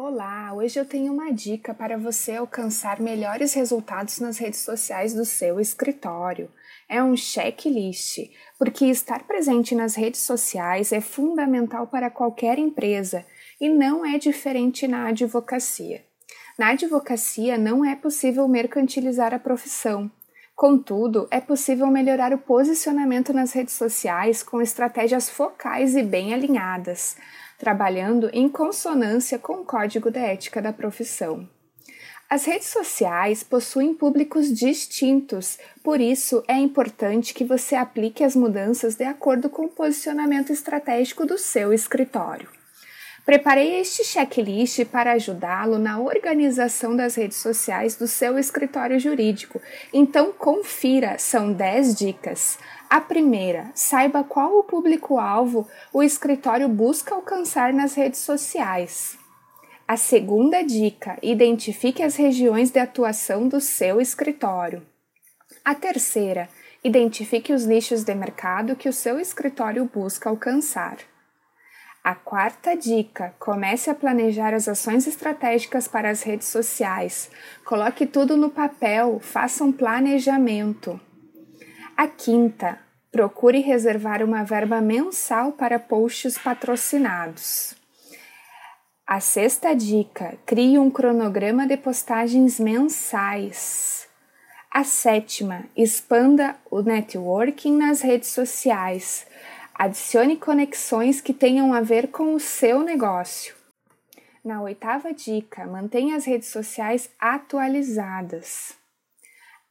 Olá, hoje eu tenho uma dica para você alcançar melhores resultados nas redes sociais do seu escritório. É um checklist, porque estar presente nas redes sociais é fundamental para qualquer empresa e não é diferente na advocacia. Na advocacia não é possível mercantilizar a profissão. Contudo, é possível melhorar o posicionamento nas redes sociais com estratégias focais e bem alinhadas trabalhando em consonância com o código da ética da profissão. As redes sociais possuem públicos distintos, por isso é importante que você aplique as mudanças de acordo com o posicionamento estratégico do seu escritório. Preparei este checklist para ajudá-lo na organização das redes sociais do seu escritório jurídico, então confira, são 10 dicas. A primeira, saiba qual o público-alvo o escritório busca alcançar nas redes sociais. A segunda dica, identifique as regiões de atuação do seu escritório. A terceira, identifique os nichos de mercado que o seu escritório busca alcançar. A quarta dica: comece a planejar as ações estratégicas para as redes sociais. Coloque tudo no papel, faça um planejamento. A quinta, procure reservar uma verba mensal para posts patrocinados. A sexta dica: crie um cronograma de postagens mensais. A sétima: expanda o networking nas redes sociais. Adicione conexões que tenham a ver com o seu negócio. Na oitava dica: mantenha as redes sociais atualizadas.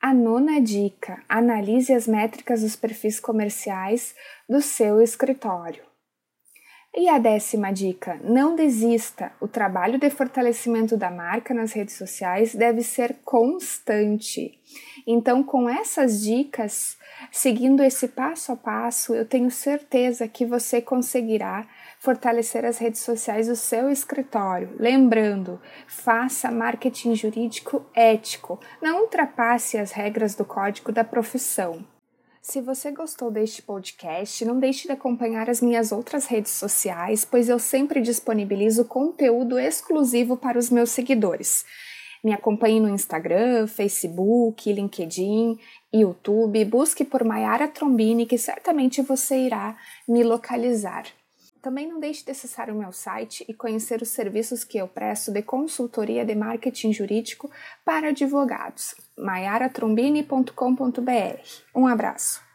A nona dica: analise as métricas dos perfis comerciais do seu escritório. E a décima dica: não desista. O trabalho de fortalecimento da marca nas redes sociais deve ser constante. Então, com essas dicas, seguindo esse passo a passo, eu tenho certeza que você conseguirá fortalecer as redes sociais do seu escritório. Lembrando, faça marketing jurídico ético, não ultrapasse as regras do código da profissão. Se você gostou deste podcast, não deixe de acompanhar as minhas outras redes sociais, pois eu sempre disponibilizo conteúdo exclusivo para os meus seguidores. Me acompanhe no Instagram, Facebook, LinkedIn, YouTube. Busque por Maiara Trombini, que certamente você irá me localizar. Também não deixe de acessar o meu site e conhecer os serviços que eu presto de consultoria de marketing jurídico para advogados. maiaratrombini.com.br. Um abraço.